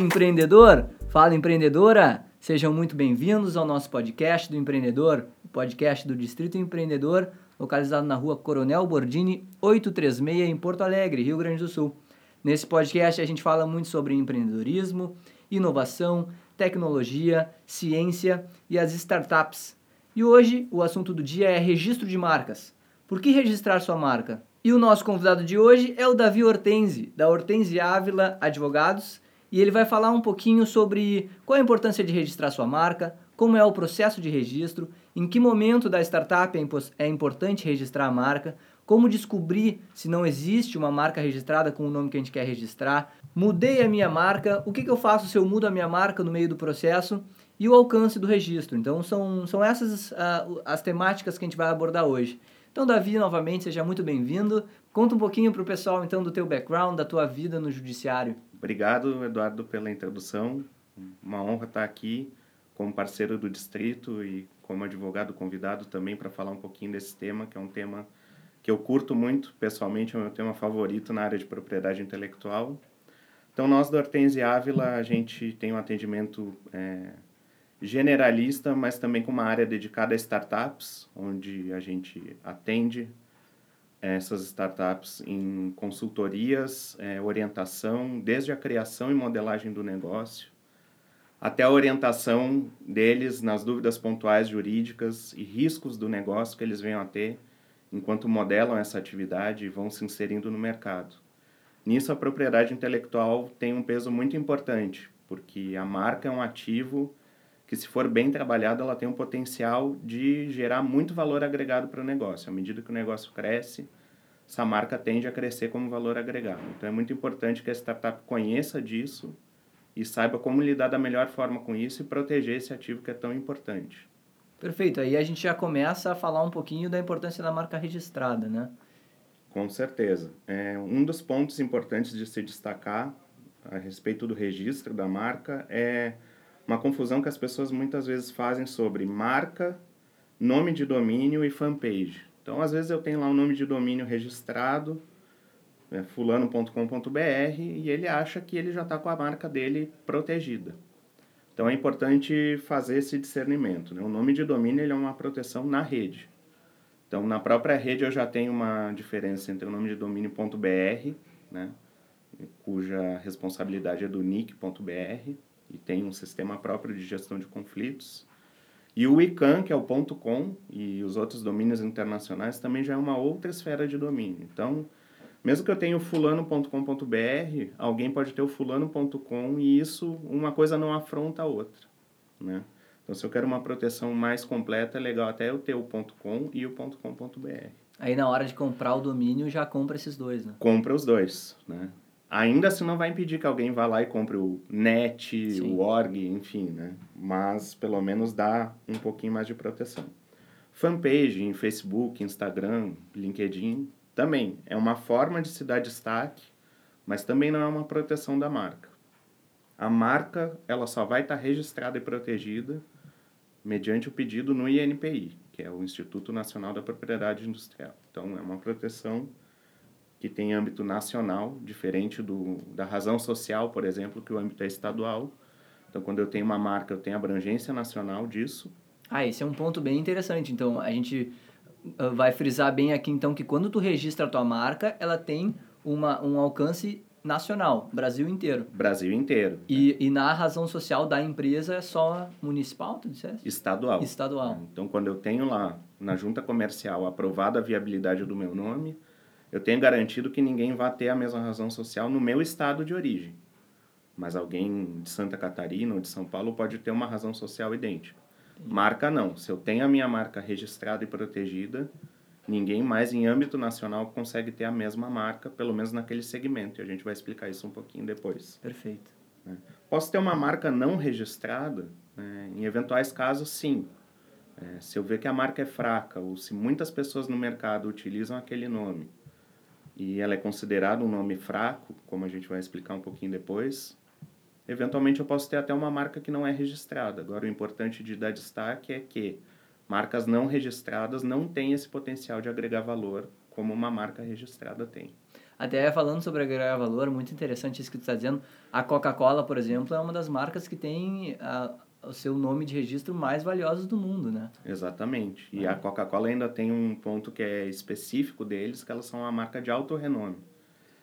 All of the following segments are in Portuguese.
empreendedor, fala empreendedora, sejam muito bem-vindos ao nosso podcast do empreendedor, o podcast do Distrito Empreendedor, localizado na rua Coronel Bordini, 836, em Porto Alegre, Rio Grande do Sul. Nesse podcast a gente fala muito sobre empreendedorismo, inovação, tecnologia, ciência e as startups. E hoje o assunto do dia é registro de marcas. Por que registrar sua marca? E o nosso convidado de hoje é o Davi Hortense, da Hortense Ávila Advogados, e ele vai falar um pouquinho sobre qual a importância de registrar sua marca, como é o processo de registro, em que momento da startup é, é importante registrar a marca, como descobrir se não existe uma marca registrada com o nome que a gente quer registrar, mudei a minha marca, o que, que eu faço se eu mudo a minha marca no meio do processo e o alcance do registro. Então, são, são essas uh, as temáticas que a gente vai abordar hoje. Então, Davi, novamente, seja muito bem-vindo. Conta um pouquinho para o pessoal, então, do teu background, da tua vida no judiciário. Obrigado, Eduardo, pela introdução. Uma honra estar aqui como parceiro do distrito e como advogado convidado também para falar um pouquinho desse tema, que é um tema que eu curto muito, pessoalmente é o meu tema favorito na área de propriedade intelectual. Então, nós do Hortense Ávila, a gente tem um atendimento é, generalista, mas também com uma área dedicada a startups, onde a gente atende essas startups em consultorias, é, orientação, desde a criação e modelagem do negócio, até a orientação deles nas dúvidas pontuais jurídicas e riscos do negócio que eles venham a ter enquanto modelam essa atividade e vão se inserindo no mercado. Nisso, a propriedade intelectual tem um peso muito importante, porque a marca é um ativo que, se for bem trabalhado, ela tem um potencial de gerar muito valor agregado para o negócio. À medida que o negócio cresce, essa marca tende a crescer como valor agregado. Então, é muito importante que a startup conheça disso e saiba como lidar da melhor forma com isso e proteger esse ativo que é tão importante. Perfeito. Aí a gente já começa a falar um pouquinho da importância da marca registrada, né? Com certeza. É, um dos pontos importantes de se destacar a respeito do registro da marca é uma confusão que as pessoas muitas vezes fazem sobre marca, nome de domínio e fanpage. Então, às vezes eu tenho lá um nome de domínio registrado, é, fulano.com.br, e ele acha que ele já está com a marca dele protegida. Então, é importante fazer esse discernimento. Né? O nome de domínio ele é uma proteção na rede. Então, na própria rede eu já tenho uma diferença entre o nome de domínio.br, né? cuja responsabilidade é do nick.br, e tem um sistema próprio de gestão de conflitos. E o ICANN, que é o .com, e os outros domínios internacionais também já é uma outra esfera de domínio. Então, mesmo que eu tenha o fulano.com.br, alguém pode ter o fulano.com e isso, uma coisa não afronta a outra, né? Então, se eu quero uma proteção mais completa, é legal até eu ter o .com e o .com.br. Aí, na hora de comprar o domínio, já compra esses dois, né? Compra os dois, né? Ainda assim não vai impedir que alguém vá lá e compre o net, Sim. o org, enfim, né? Mas pelo menos dá um pouquinho mais de proteção. Fanpage em Facebook, Instagram, LinkedIn também é uma forma de se dar destaque, mas também não é uma proteção da marca. A marca ela só vai estar registrada e protegida mediante o pedido no INPI, que é o Instituto Nacional da Propriedade Industrial. Então é uma proteção que tem âmbito nacional, diferente do, da razão social, por exemplo, que o âmbito é estadual. Então, quando eu tenho uma marca, eu tenho abrangência nacional disso. Ah, esse é um ponto bem interessante. Então, a gente ah, vai frisar bem aqui, então, que quando tu registra a tua marca, ela tem uma, um alcance nacional, Brasil inteiro. Brasil inteiro. E, né? e na razão social da empresa é só municipal, tu disseste? Estadual. Estadual. Então, quando eu tenho lá na junta comercial aprovada a viabilidade do meu nome, eu tenho garantido que ninguém vai ter a mesma razão social no meu estado de origem. Mas alguém de Santa Catarina ou de São Paulo pode ter uma razão social idêntica. Marca não. Se eu tenho a minha marca registrada e protegida, ninguém mais em âmbito nacional consegue ter a mesma marca, pelo menos naquele segmento. E a gente vai explicar isso um pouquinho depois. Perfeito. Né? Posso ter uma marca não registrada? Né? Em eventuais casos, sim. É, se eu ver que a marca é fraca ou se muitas pessoas no mercado utilizam aquele nome e ela é considerada um nome fraco, como a gente vai explicar um pouquinho depois, eventualmente eu posso ter até uma marca que não é registrada. Agora, o importante de dar destaque é que marcas não registradas não têm esse potencial de agregar valor como uma marca registrada tem. Até falando sobre agregar valor, muito interessante isso que tu está dizendo. A Coca-Cola, por exemplo, é uma das marcas que tem a, o seu nome de registro mais valiosos do mundo, né? Exatamente. E a Coca-Cola ainda tem um ponto que é específico deles, que elas são uma marca de alto renome.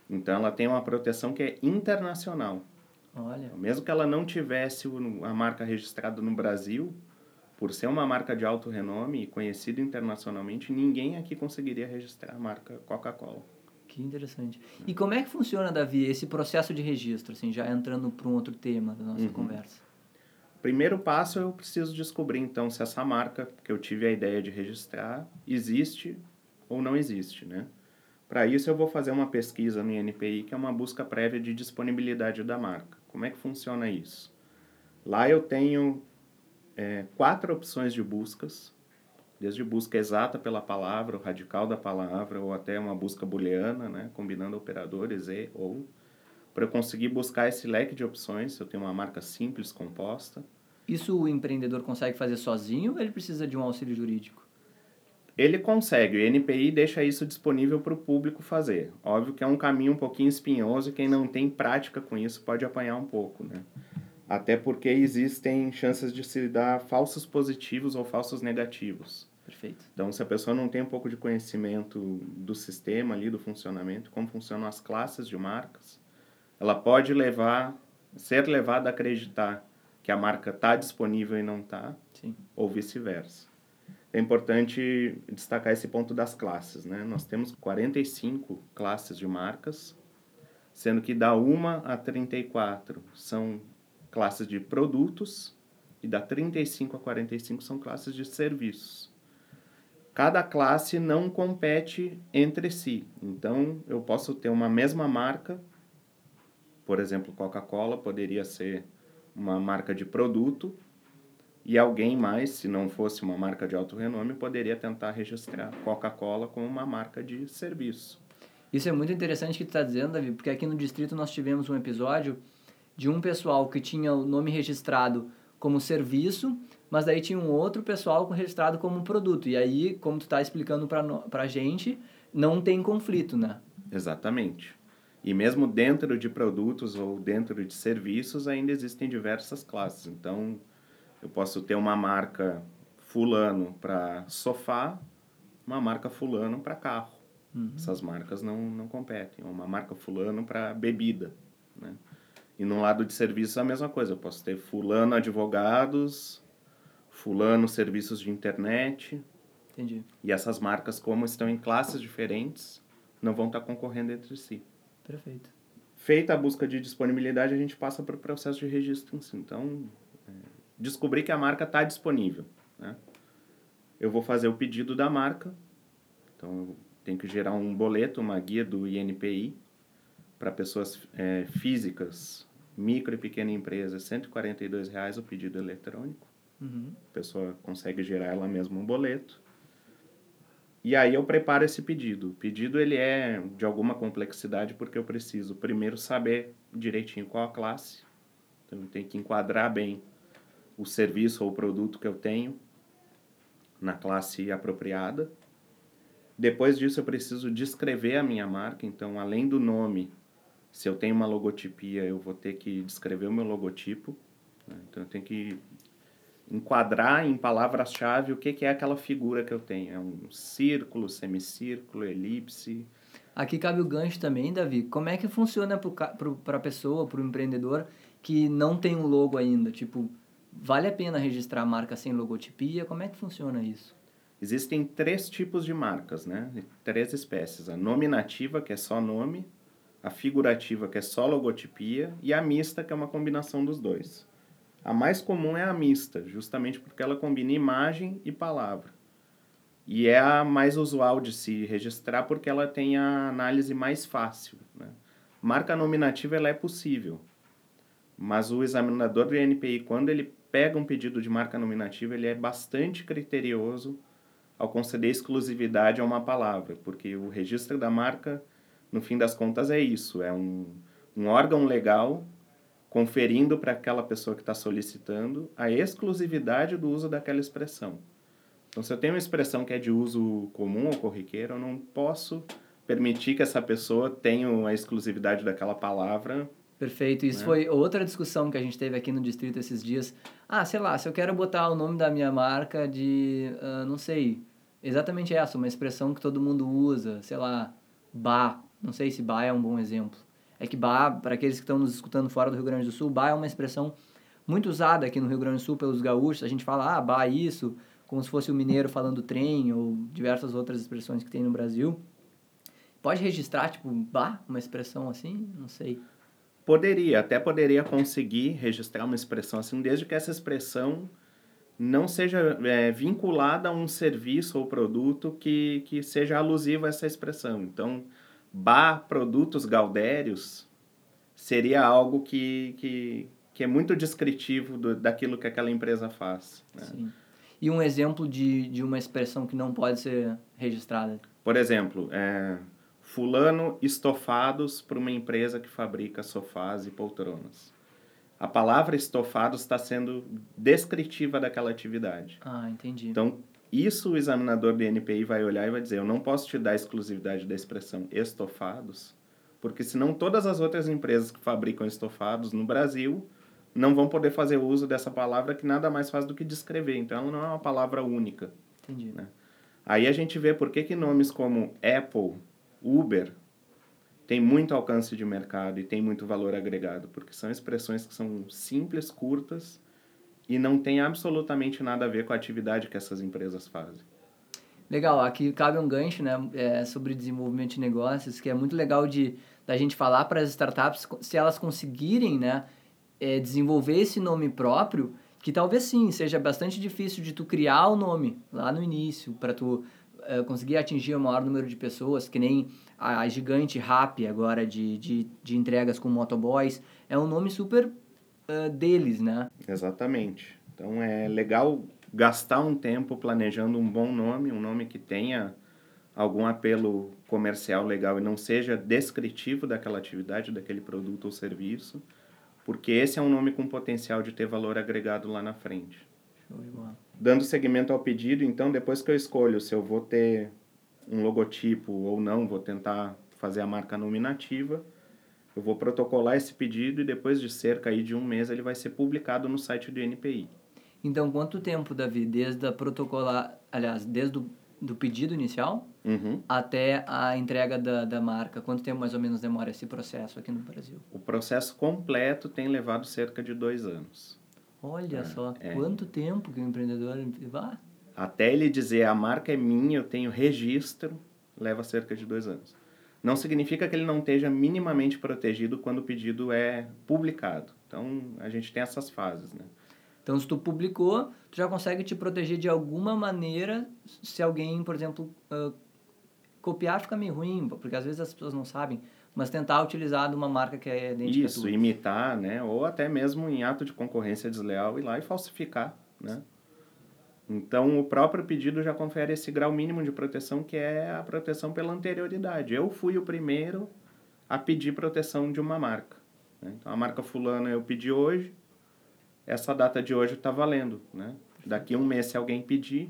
Então ela tem uma proteção que é internacional. Olha. Mesmo que ela não tivesse a marca registrada no Brasil, por ser uma marca de alto renome e conhecida internacionalmente, ninguém aqui conseguiria registrar a marca Coca-Cola. Que interessante. E como é que funciona, Davi, esse processo de registro, assim, já entrando para um outro tema da nossa uhum. conversa? Primeiro passo, eu preciso descobrir, então, se essa marca que eu tive a ideia de registrar existe ou não existe, né? Para isso, eu vou fazer uma pesquisa no INPI, que é uma busca prévia de disponibilidade da marca. Como é que funciona isso? Lá eu tenho é, quatro opções de buscas, desde busca exata pela palavra, o radical da palavra, ou até uma busca booleana, né, combinando operadores e ou. Para eu conseguir buscar esse leque de opções, eu tenho uma marca simples composta. Isso o empreendedor consegue fazer sozinho ou ele precisa de um auxílio jurídico? Ele consegue, o NPI deixa isso disponível para o público fazer. Óbvio que é um caminho um pouquinho espinhoso e quem não tem prática com isso pode apanhar um pouco, né? Até porque existem chances de se dar falsos positivos ou falsos negativos. Perfeito. Então, se a pessoa não tem um pouco de conhecimento do sistema ali, do funcionamento, como funcionam as classes de marcas, ela pode levar, ser levada a acreditar que a marca está disponível e não está, ou vice-versa. É importante destacar esse ponto das classes, né? Nós temos 45 classes de marcas, sendo que da 1 a 34 são classes de produtos e da 35 a 45 são classes de serviços. Cada classe não compete entre si. Então, eu posso ter uma mesma marca, por exemplo, Coca-Cola poderia ser uma marca de produto e alguém mais, se não fosse uma marca de alto renome, poderia tentar registrar Coca-Cola como uma marca de serviço. Isso é muito interessante que tu está dizendo, Davi, porque aqui no distrito nós tivemos um episódio de um pessoal que tinha o nome registrado como serviço, mas daí tinha um outro pessoal registrado como produto. E aí, como tu está explicando para a gente, não tem conflito, né? Exatamente. E mesmo dentro de produtos ou dentro de serviços, ainda existem diversas classes. Então, eu posso ter uma marca fulano para sofá, uma marca fulano para carro. Uhum. Essas marcas não, não competem. Uma marca fulano para bebida, né? E no lado de serviços a mesma coisa. Eu posso ter fulano advogados, fulano serviços de internet. Entendi. E essas marcas, como estão em classes diferentes, não vão estar concorrendo entre si. Perfeito. Feita a busca de disponibilidade, a gente passa para o processo de registro. Então, é, descobrir que a marca está disponível. Né? Eu vou fazer o pedido da marca. Então, eu tenho que gerar um boleto, uma guia do INPI para pessoas é, físicas micro e pequena empresa, R$ reais o pedido eletrônico. Uhum. A pessoa consegue gerar ela mesma um boleto. E aí eu preparo esse pedido. O pedido ele é de alguma complexidade porque eu preciso primeiro saber direitinho qual a classe. Então eu tenho que enquadrar bem o serviço ou o produto que eu tenho na classe apropriada. Depois disso eu preciso descrever a minha marca, então além do nome se eu tenho uma logotipia, eu vou ter que descrever o meu logotipo. Né? Então, eu tenho que enquadrar em palavras-chave o que, que é aquela figura que eu tenho. É um círculo, semicírculo, elipse. Aqui cabe o gancho também, Davi. Como é que funciona para a pessoa, para o empreendedor que não tem um logo ainda? Tipo, vale a pena registrar a marca sem logotipia? Como é que funciona isso? Existem três tipos de marcas, né? Três espécies. A nominativa, que é só nome a figurativa, que é só logotipia, e a mista, que é uma combinação dos dois. A mais comum é a mista, justamente porque ela combina imagem e palavra. E é a mais usual de se registrar porque ela tem a análise mais fácil. Né? Marca nominativa ela é possível, mas o examinador do INPI, quando ele pega um pedido de marca nominativa, ele é bastante criterioso ao conceder exclusividade a uma palavra, porque o registro da marca no fim das contas, é isso: é um, um órgão legal conferindo para aquela pessoa que está solicitando a exclusividade do uso daquela expressão. Então, se eu tenho uma expressão que é de uso comum ou corriqueiro, eu não posso permitir que essa pessoa tenha a exclusividade daquela palavra. Perfeito. Isso né? foi outra discussão que a gente teve aqui no distrito esses dias. Ah, sei lá, se eu quero botar o nome da minha marca de, uh, não sei, exatamente essa, uma expressão que todo mundo usa, sei lá, bar. Não sei se bar é um bom exemplo. É que bar, para aqueles que estão nos escutando fora do Rio Grande do Sul, bar é uma expressão muito usada aqui no Rio Grande do Sul pelos gaúchos. A gente fala, ah, bar isso, como se fosse o mineiro falando trem ou diversas outras expressões que tem no Brasil. Pode registrar, tipo, bah, uma expressão assim? Não sei. Poderia, até poderia conseguir registrar uma expressão assim, desde que essa expressão não seja é, vinculada a um serviço ou produto que, que seja alusivo a essa expressão. Então, bar produtos gaudérios seria algo que, que, que é muito descritivo do, daquilo que aquela empresa faz. Né? Sim. E um exemplo de, de uma expressão que não pode ser registrada? Por exemplo, é, fulano estofados para uma empresa que fabrica sofás e poltronas. A palavra estofados está sendo descritiva daquela atividade. Ah, entendi. Então, isso o examinador de NPI vai olhar e vai dizer: eu não posso te dar a exclusividade da expressão estofados, porque senão todas as outras empresas que fabricam estofados no Brasil não vão poder fazer uso dessa palavra que nada mais faz do que descrever. Então, ela não é uma palavra única. Entendi. Né? Aí a gente vê por que, que nomes como Apple, Uber tem muito alcance de mercado e tem muito valor agregado, porque são expressões que são simples, curtas e não tem absolutamente nada a ver com a atividade que essas empresas fazem. Legal, aqui cabe um gancho, né, é, sobre desenvolvimento de negócios, que é muito legal de da gente falar para as startups se elas conseguirem, né, é, desenvolver esse nome próprio, que talvez sim seja bastante difícil de tu criar o nome lá no início para tu uh, conseguir atingir o maior número de pessoas, que nem a, a gigante Rap agora de, de, de, entregas com motoboys, é um nome super uh, deles, né? Exatamente. Então é legal gastar um tempo planejando um bom nome, um nome que tenha algum apelo comercial legal e não seja descritivo daquela atividade, daquele produto ou serviço, porque esse é um nome com potencial de ter valor agregado lá na frente. Dando seguimento ao pedido, então depois que eu escolho se eu vou ter um logotipo ou não, vou tentar fazer a marca nominativa, eu vou protocolar esse pedido e depois de cerca aí de um mês ele vai ser publicado no site do NPI. Então, quanto tempo, Davi, desde a protocolar, aliás, desde o do pedido inicial uhum. até a entrega da, da marca? Quanto tempo mais ou menos demora esse processo aqui no Brasil? O processo completo tem levado cerca de dois anos. Olha é, só, é. quanto tempo que o empreendedor vá? Até ele dizer a marca é minha, eu tenho registro, leva cerca de dois anos. Não significa que ele não esteja minimamente protegido quando o pedido é publicado. Então, a gente tem essas fases, né? Então, se tu publicou, tu já consegue te proteger de alguma maneira se alguém, por exemplo, uh, copiar fica meio ruim, porque às vezes as pessoas não sabem mas tentar utilizar de uma marca que é idêntica Isso, imitar, né? Ou até mesmo em ato de concorrência desleal ir lá e falsificar, né? Então, o próprio pedido já confere esse grau mínimo de proteção, que é a proteção pela anterioridade. Eu fui o primeiro a pedir proteção de uma marca. Né? Então, a marca fulana eu pedi hoje, essa data de hoje está valendo. Né? Daqui um mês, se alguém pedir,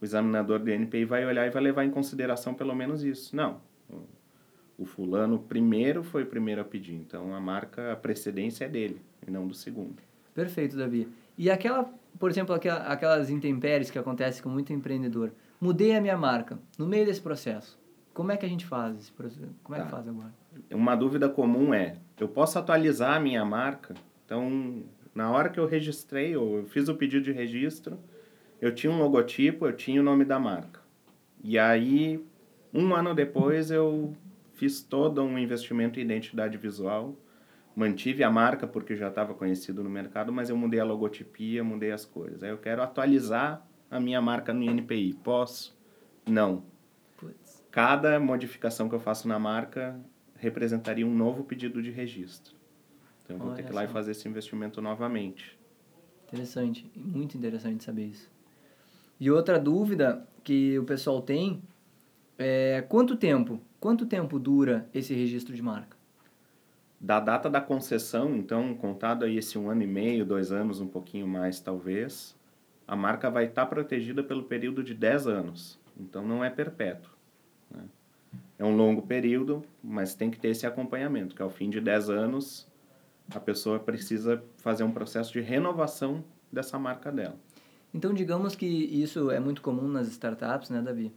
o examinador do NPI vai olhar e vai levar em consideração pelo menos isso. Não, o fulano primeiro foi o primeiro a pedir. Então a marca, a precedência é dele e não do segundo. Perfeito, Davi. E aquela, por exemplo, aquelas intempéries que acontecem com muito empreendedor. Mudei a minha marca no meio desse processo. Como é que a gente faz esse processo? Como é tá. que faz agora? Uma dúvida comum é: eu posso atualizar a minha marca? Então, na hora que eu registrei, ou eu fiz o pedido de registro, eu tinha um logotipo, eu tinha o nome da marca. E aí, um ano depois, eu fiz todo um investimento em identidade visual, mantive a marca porque já estava conhecido no mercado, mas eu mudei a logotipia, mudei as cores. Aí eu quero atualizar a minha marca no INPI. Posso? Não. Puts. Cada modificação que eu faço na marca representaria um novo pedido de registro. Então eu vou Olha ter que ir lá e fazer esse investimento novamente. Interessante, muito interessante saber isso. E outra dúvida que o pessoal tem é quanto tempo Quanto tempo dura esse registro de marca? Da data da concessão, então, contado aí esse um ano e meio, dois anos, um pouquinho mais talvez, a marca vai estar protegida pelo período de 10 anos. Então, não é perpétuo. Né? É um longo período, mas tem que ter esse acompanhamento, que ao fim de 10 anos a pessoa precisa fazer um processo de renovação dessa marca dela. Então, digamos que isso é muito comum nas startups, né, Davi?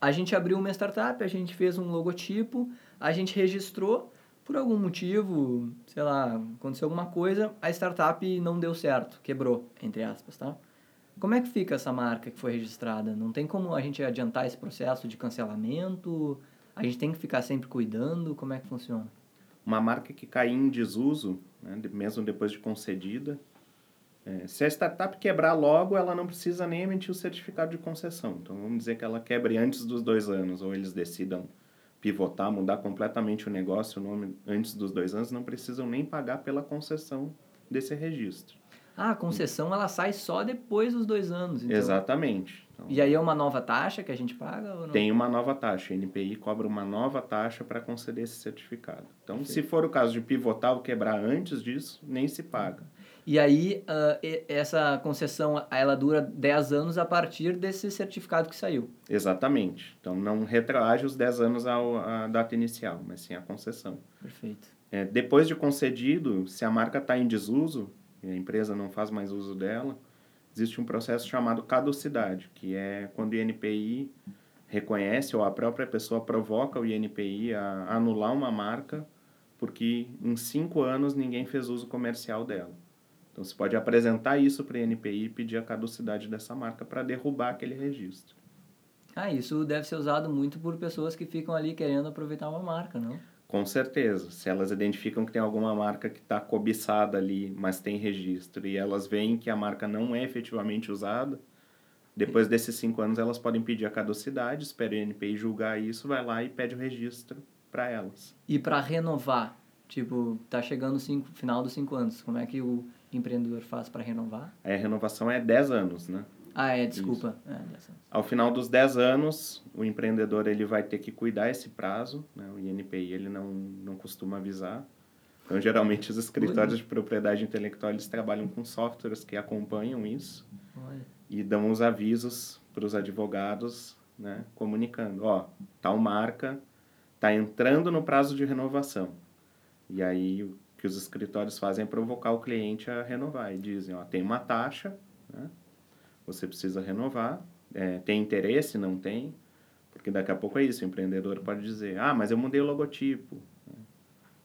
A gente abriu uma startup, a gente fez um logotipo, a gente registrou, por algum motivo, sei lá, aconteceu alguma coisa, a startup não deu certo, quebrou, entre aspas, tá? Como é que fica essa marca que foi registrada? Não tem como a gente adiantar esse processo de cancelamento? A gente tem que ficar sempre cuidando? Como é que funciona? Uma marca que cai em desuso, né, mesmo depois de concedida, é, se a startup quebrar logo, ela não precisa nem emitir o certificado de concessão. Então, vamos dizer que ela quebre antes dos dois anos, ou eles decidam pivotar, mudar completamente o negócio o nome antes dos dois anos, não precisam nem pagar pela concessão desse registro. Ah, a concessão ela sai só depois dos dois anos. Então... Exatamente. Então, e aí é uma nova taxa que a gente paga? Ou não? Tem uma nova taxa. A NPI cobra uma nova taxa para conceder esse certificado. Então, se for o caso de pivotar ou quebrar antes disso, nem se paga. E aí, uh, essa concessão, ela dura 10 anos a partir desse certificado que saiu. Exatamente. Então, não retroage os 10 anos ao, à data inicial, mas sim a concessão. Perfeito. É, depois de concedido, se a marca está em desuso, e a empresa não faz mais uso dela, existe um processo chamado caducidade, que é quando o INPI reconhece ou a própria pessoa provoca o INPI a anular uma marca porque em cinco anos ninguém fez uso comercial dela. Então, você pode apresentar isso para a NPI e pedir a caducidade dessa marca para derrubar aquele registro. Ah, isso deve ser usado muito por pessoas que ficam ali querendo aproveitar uma marca, não? Com certeza. Se elas identificam que tem alguma marca que está cobiçada ali, mas tem registro, e elas veem que a marca não é efetivamente usada, depois desses cinco anos elas podem pedir a caducidade, espera o NPI julgar isso, vai lá e pede o registro para elas. E para renovar, tipo, tá chegando o final dos cinco anos, como é que o empreendedor faz para renovar? a renovação é 10 anos, né? Ah, é, desculpa. É, Ao final dos 10 anos, o empreendedor ele vai ter que cuidar esse prazo, né? O INPI ele não, não costuma avisar. Então, geralmente, os escritórios de propriedade intelectual eles trabalham com softwares que acompanham isso Olha. e dão os avisos para os advogados, né? Comunicando, ó, tal marca está entrando no prazo de renovação. E aí que os escritórios fazem é provocar o cliente a renovar e dizem, ó, tem uma taxa, né? Você precisa renovar, é, tem interesse, não tem, porque daqui a pouco é isso, o empreendedor pode dizer, ah, mas eu mudei o logotipo,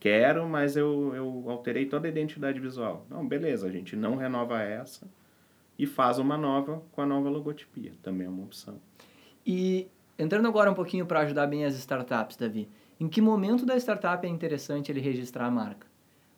quero, mas eu, eu alterei toda a identidade visual. Não, beleza, a gente não renova essa e faz uma nova com a nova logotipia, também é uma opção. E entrando agora um pouquinho para ajudar bem as startups, Davi, em que momento da startup é interessante ele registrar a marca?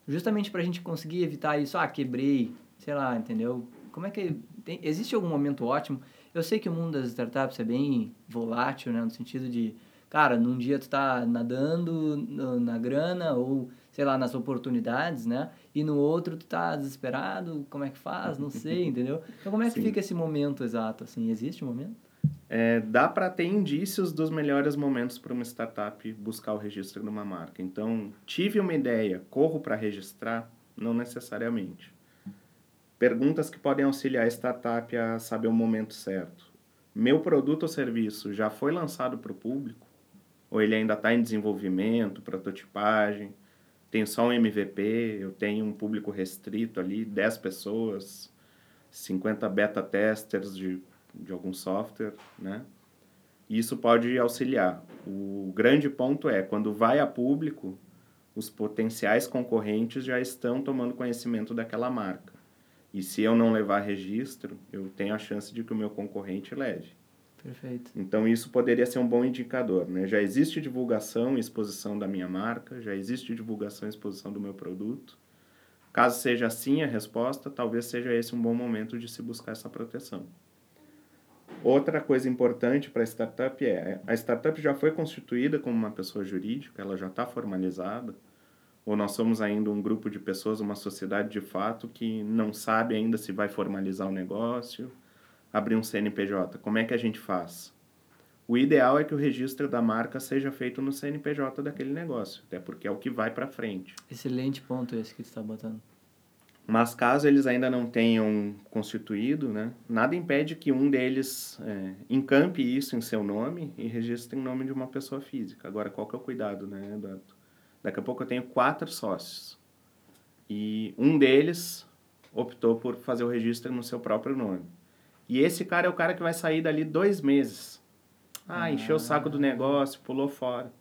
Justamente para a gente conseguir evitar isso, ah, quebrei, sei lá, entendeu? Como é que tem, existe algum momento ótimo? Eu sei que o mundo das startups é bem volátil, né, no sentido de, cara, num dia tu tá nadando no, na grana ou sei lá, nas oportunidades, né? E no outro tu tá desesperado, como é que faz? Não sei, entendeu? Então como é que Sim. fica esse momento exato assim? Existe um momento? É, dá para ter indícios dos melhores momentos para uma startup buscar o registro de uma marca. Então, tive uma ideia, corro para registrar? Não necessariamente. Perguntas que podem auxiliar a startup a saber o momento certo. Meu produto ou serviço já foi lançado para o público? Ou ele ainda está em desenvolvimento, prototipagem? Tenho só um MVP, eu tenho um público restrito ali, 10 pessoas, 50 beta testers de de algum software, né? Isso pode auxiliar. O grande ponto é, quando vai a público, os potenciais concorrentes já estão tomando conhecimento daquela marca. E se eu não levar registro, eu tenho a chance de que o meu concorrente leve. Perfeito. Então isso poderia ser um bom indicador, né? Já existe divulgação e exposição da minha marca, já existe divulgação e exposição do meu produto. Caso seja assim a resposta, talvez seja esse um bom momento de se buscar essa proteção. Outra coisa importante para a startup é a startup já foi constituída como uma pessoa jurídica, ela já está formalizada, ou nós somos ainda um grupo de pessoas, uma sociedade de fato que não sabe ainda se vai formalizar o negócio, abrir um CNPJ. Como é que a gente faz? O ideal é que o registro da marca seja feito no CNPJ daquele negócio, até porque é o que vai para frente. Excelente ponto esse que você está botando. Mas caso eles ainda não tenham constituído, né, nada impede que um deles é, encampe isso em seu nome e registre em nome de uma pessoa física. Agora, qual que é o cuidado, né, Eduardo? Daqui a pouco eu tenho quatro sócios e um deles optou por fazer o registro no seu próprio nome. E esse cara é o cara que vai sair dali dois meses. Ah, encheu o saco do negócio, pulou fora.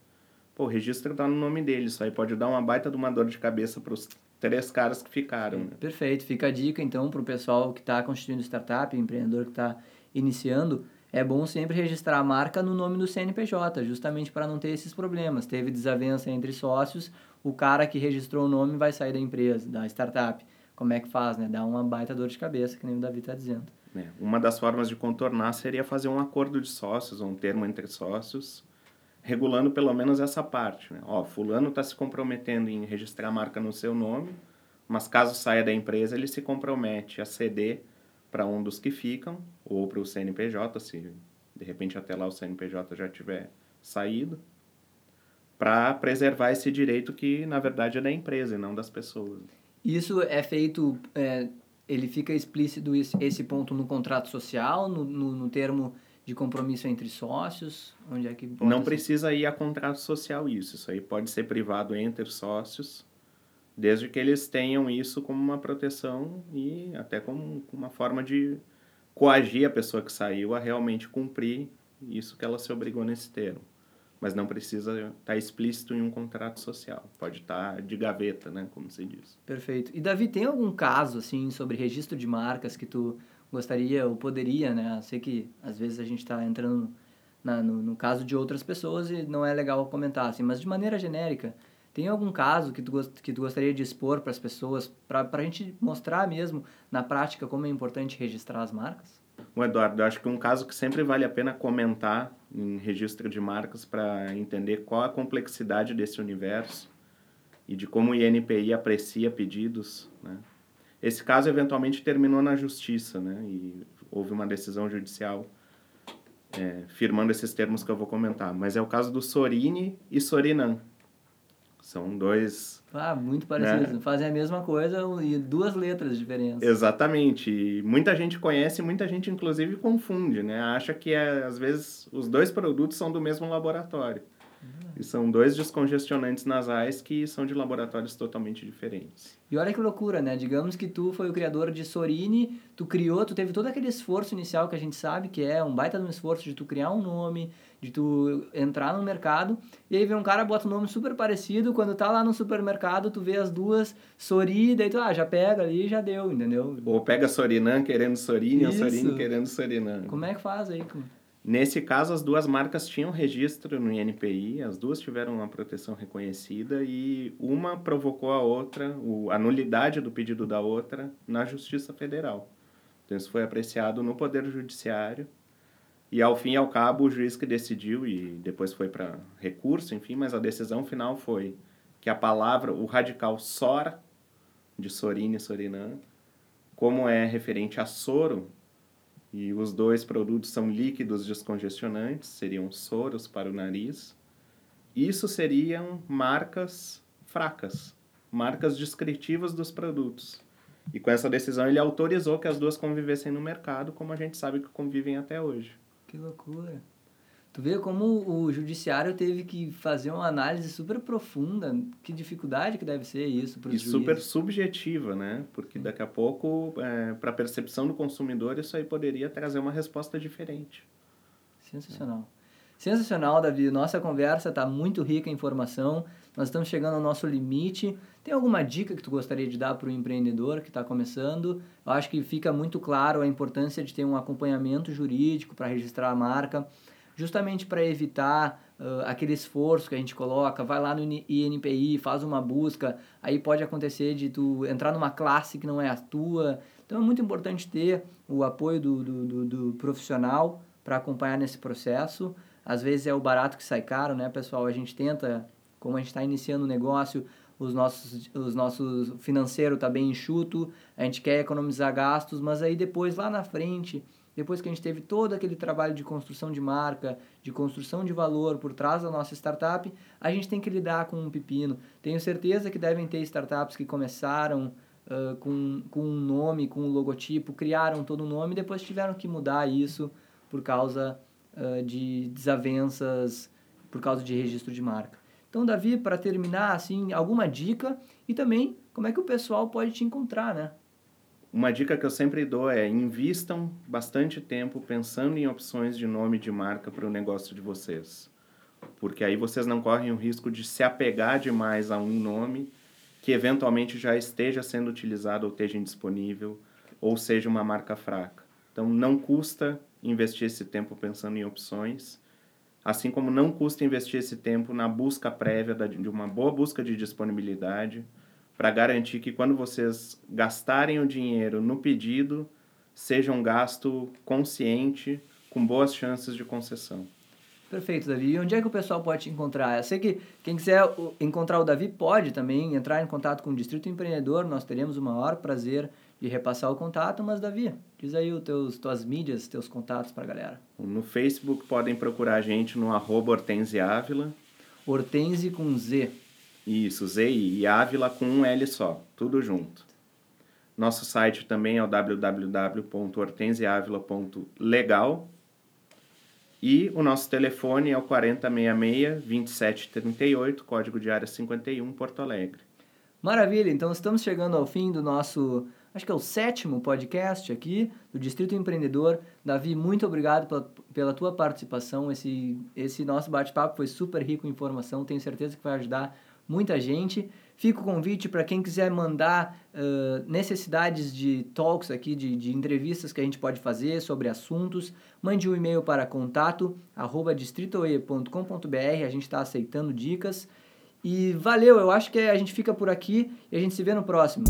Pô, o registro tá no nome dele. Isso aí pode dar uma baita de uma dor de cabeça para os três caras que ficaram. Né? Perfeito. Fica a dica, então, para o pessoal que está constituindo startup, empreendedor que está iniciando, é bom sempre registrar a marca no nome do CNPJ, justamente para não ter esses problemas. Teve desavença entre sócios, o cara que registrou o nome vai sair da empresa, da startup. Como é que faz, né? Dá uma baita dor de cabeça, que nem o Davi está dizendo. É, uma das formas de contornar seria fazer um acordo de sócios, um termo entre sócios, regulando pelo menos essa parte. Né? Ó, fulano está se comprometendo em registrar a marca no seu nome, mas caso saia da empresa, ele se compromete a ceder para um dos que ficam, ou para o CNPJ, se de repente até lá o CNPJ já tiver saído, para preservar esse direito que na verdade é da empresa e não das pessoas. Isso é feito, é, ele fica explícito esse ponto no contrato social, no, no, no termo de compromisso entre sócios? Onde é que Não ser? precisa ir a contrato social isso. Isso aí pode ser privado entre sócios, desde que eles tenham isso como uma proteção e até como uma forma de coagir a pessoa que saiu a realmente cumprir isso que ela se obrigou nesse termo. Mas não precisa estar tá explícito em um contrato social. Pode estar tá de gaveta, né, como se diz. Perfeito. E Davi, tem algum caso assim sobre registro de marcas que tu gostaria ou poderia, né? sei que às vezes a gente está entrando na, no, no, caso de outras pessoas e não é legal comentar, assim, mas de maneira genérica, tem algum caso que tu, que tu gostaria de expor para as pessoas, para a gente mostrar mesmo na prática como é importante registrar as marcas? O Eduardo, eu acho que um caso que sempre vale a pena comentar em registro de marcas para entender qual a complexidade desse universo e de como o INPI aprecia pedidos, né? Esse caso eventualmente terminou na justiça, né? E houve uma decisão judicial é, firmando esses termos que eu vou comentar. Mas é o caso do Sorini e Sorinan. São dois. Ah, muito parecidos. Né? Fazem a mesma coisa e duas letras diferentes. Exatamente. E muita gente conhece, muita gente inclusive confunde, né? Acha que é, às vezes os dois produtos são do mesmo laboratório. E são dois descongestionantes nasais que são de laboratórios totalmente diferentes. E olha que loucura, né? Digamos que tu foi o criador de Sorini, tu criou, tu teve todo aquele esforço inicial que a gente sabe que é um baita de um esforço de tu criar um nome, de tu entrar no mercado, e aí vem um cara, bota um nome super parecido, quando tá lá no supermercado, tu vê as duas Sori, daí tu, ah, já pega ali já deu, entendeu? Ou pega Sorinan querendo Sorini, ou Sorini querendo Sorinan. Como é que faz aí? Nesse caso, as duas marcas tinham registro no INPI, as duas tiveram uma proteção reconhecida e uma provocou a outra, a nulidade do pedido da outra, na Justiça Federal. Então, isso foi apreciado no Poder Judiciário e, ao fim e ao cabo, o juiz que decidiu, e depois foi para recurso, enfim, mas a decisão final foi que a palavra, o radical SOR, de Sorine e Sorinã, como é referente a soro, e os dois produtos são líquidos descongestionantes, seriam soros para o nariz. Isso seriam marcas fracas, marcas descritivas dos produtos. E com essa decisão ele autorizou que as duas convivessem no mercado, como a gente sabe que convivem até hoje. Que loucura. Tu vê como o judiciário teve que fazer uma análise super profunda, que dificuldade que deve ser isso para E super subjetiva, né? Porque daqui a pouco, é, para a percepção do consumidor, isso aí poderia trazer uma resposta diferente. Sensacional. Sensacional, Davi. Nossa conversa está muito rica em informação. Nós estamos chegando ao nosso limite. Tem alguma dica que tu gostaria de dar para o empreendedor que está começando? Eu acho que fica muito claro a importância de ter um acompanhamento jurídico para registrar a marca justamente para evitar uh, aquele esforço que a gente coloca, vai lá no INPI, faz uma busca, aí pode acontecer de tu entrar numa classe que não é a tua. Então é muito importante ter o apoio do, do, do, do profissional para acompanhar nesse processo. Às vezes é o barato que sai caro, né, pessoal? A gente tenta, como a gente está iniciando o negócio, os nossos, os nossos financeiro está bem enxuto, a gente quer economizar gastos, mas aí depois lá na frente depois que a gente teve todo aquele trabalho de construção de marca, de construção de valor por trás da nossa startup, a gente tem que lidar com um pepino. Tenho certeza que devem ter startups que começaram uh, com, com um nome, com um logotipo, criaram todo o um nome depois tiveram que mudar isso por causa uh, de desavenças, por causa de registro de marca. Então, Davi, para terminar, assim, alguma dica e também como é que o pessoal pode te encontrar, né? Uma dica que eu sempre dou é invistam bastante tempo pensando em opções de nome de marca para o negócio de vocês. Porque aí vocês não correm o risco de se apegar demais a um nome que eventualmente já esteja sendo utilizado ou esteja indisponível ou seja uma marca fraca. Então não custa investir esse tempo pensando em opções, assim como não custa investir esse tempo na busca prévia de uma boa busca de disponibilidade para garantir que quando vocês gastarem o dinheiro no pedido, seja um gasto consciente, com boas chances de concessão. Perfeito, Davi. E onde é que o pessoal pode te encontrar? Eu sei que quem quiser encontrar o Davi pode também entrar em contato com o Distrito Empreendedor. Nós teremos o maior prazer de repassar o contato. Mas, Davi, diz aí os teus tuas mídias, teus contatos para a galera. No Facebook podem procurar a gente no arroba Hortense Ávila. Hortense com Z. Isso, Z e Ávila com um L só, tudo junto. Nosso site também é o www.hortenseavila.legal e o nosso telefone é o 4066-2738, código de área 51, Porto Alegre. Maravilha, então estamos chegando ao fim do nosso, acho que é o sétimo podcast aqui do Distrito Empreendedor. Davi, muito obrigado pela, pela tua participação. Esse, esse nosso bate-papo foi super rico em informação, tenho certeza que vai ajudar muita gente. Fica o convite para quem quiser mandar uh, necessidades de talks aqui, de, de entrevistas que a gente pode fazer sobre assuntos. Mande um e-mail para contato arroba distritoe.com.br, a gente está aceitando dicas. E valeu, eu acho que a gente fica por aqui e a gente se vê no próximo.